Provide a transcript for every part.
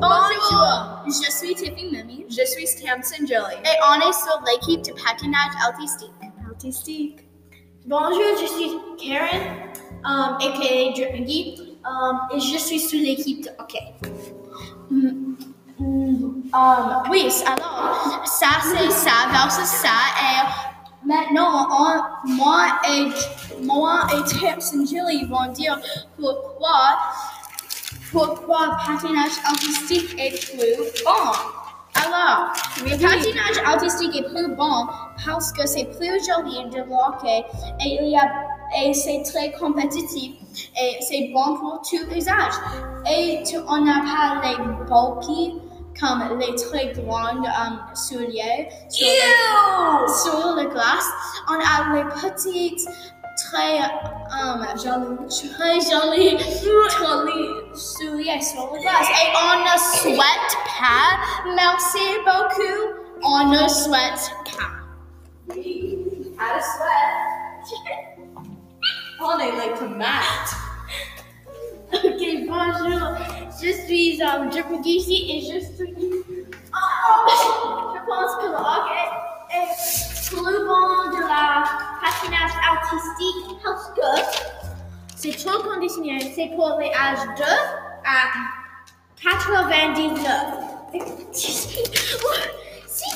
Bonjour, je suis Tiffy Mimi. Je suis Tamsin Jelly. Et on est sur l'équipe de patinage artistique. Artistique. Bonjour, je suis Karen, um, aka Drip McGee, um, et je suis sur l'équipe de hockey. Mm, mm, um, oui, alors, ça c'est ça versus ça. Et maintenant, on- moi et, moi et Tamsin Jelly vont dire pourquoi, pourquoi patinage artistique est plus bon. Alors, le patinage artistique est plus bon parce que c'est plus joli de hockey et il y a et c'est très compétitif et c'est bon pour tous les âges. Et tu, on n'a pas les bulky comme les très grandes um, souliers sur, le, sur la glace. On a les petites très um, jolies, très jolies, jolies souliers sur la glace. Et on ne souhaite pas, merci beaucoup, on ne souhaite pas. Out of sweat. On est like to mat. Ok, bonjour, je suis um, ici et je suis. Oh, je pense que le hockey est plus bon de la patinage artistique parce que c'est trop conditionné. C'est pour les âges 2 à 99. Si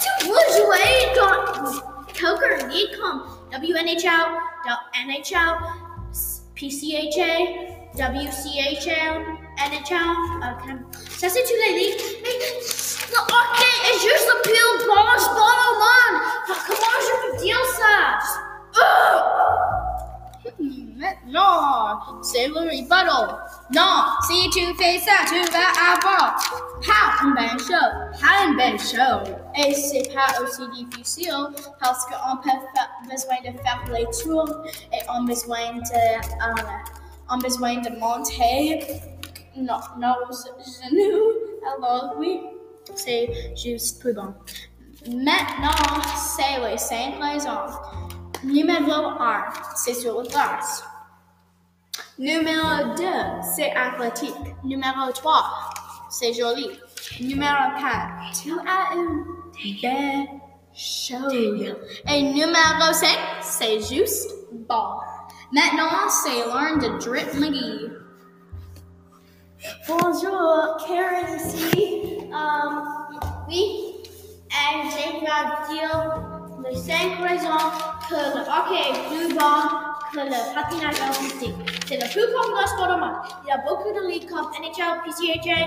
tu veux jouer dans quelques ligues comme WNHL, NHL, PCHA, WCHL, NHL, ok. Ça c'est toutes les ligues. Mais le hockey est juste le plus bon sport au monde. Alors, Comment je peux dire rebuttal. Si tu fais ça, tu vas avoir pas une bonne chose, pas une bonne chose. Et c'est pas aussi difficile parce qu'on peut faire besoin de faire les tours et on besoin de, euh, on besoin de monter nos, nos genoux. Alors oui, c'est juste plus bon. Maintenant, c'est les cinq raisons. Numéro 1, c'est sur le glace. Numéro 2, c'est athlétique. Numéro 3, c'est joli. Numéro 4, tu as une belle chaude. Et numéro 5, c'est juste bon. Maintenant, c'est l'heure de Drip McGee. Bonjour, Karen ici. Um, oui, et je vais dire les cinq raisons que le hockey est plus bon que le patinage artistique. C'est le plus populaire sport au monde. Il y a beaucoup de ligues comme NHL, PCHA,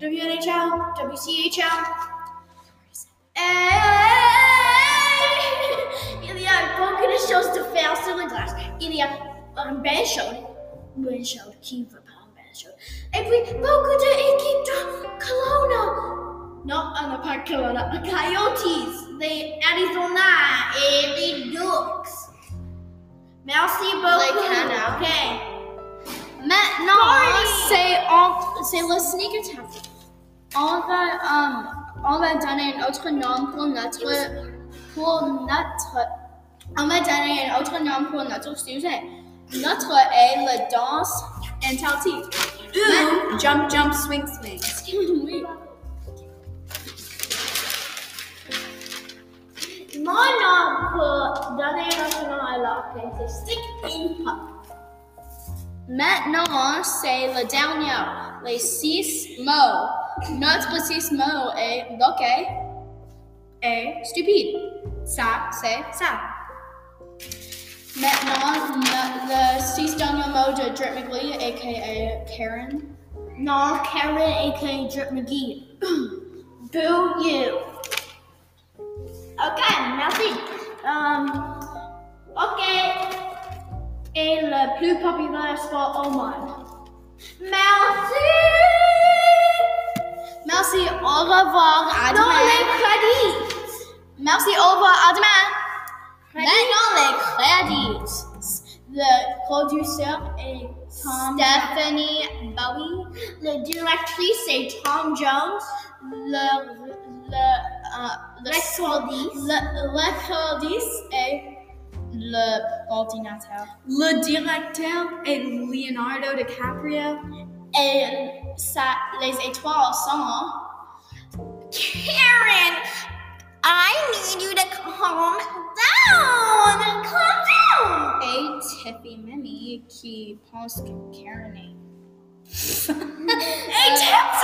WNHL, WCHL. Et il y a beaucoup de choses de faire sur la glace. Il y a un bain chaud, une bain chaude qui veut pas un bain chaud. Et puis beaucoup d'équipes de Kelowna. Non, on n'a pas Kelowna. Coyotes, les Arizona et les Ducks. Merci beaucoup. Canards. Ok. Maintenant, Party! c'est on- c'est le sneaker tactic. On va, um, on va donner un autre nom pour notre, pour notre, on va donner un autre nom pour notre sujet. Notre est la danse Antaltique. Ou jump, jump, swing, swing. oui. Mon nom pour donner notre nom à l'hockey, c'est Stick in Puck. Maintenant, c'est le dernier, les six mots. Notre six mots est loquet et stupide. Ça, c'est ça. Maintenant, le, six derniers mots de Drip McGlee, aka Karen. Non, Karen aka Drip McGee. Boo you. Ok, merci. Um, ok. est le plus populaire sport au monde. Merci. Merci, au revoir, à Dans les crédits. Merci, au revoir, à demain. Maintenant, les crédits. Le producteur est Tom Stephanie Bowie. Le directrice est Tom Jones. Le, Uh, le, euh, le, Recordis. le, le recordis est le ordinateur. Le directeur est Leonardo DiCaprio. et ça, les étoiles sont. Karen, I need you to calm down. Calm down. Et Tiffy Mimi qui pense que Karen est. Hey, Tips,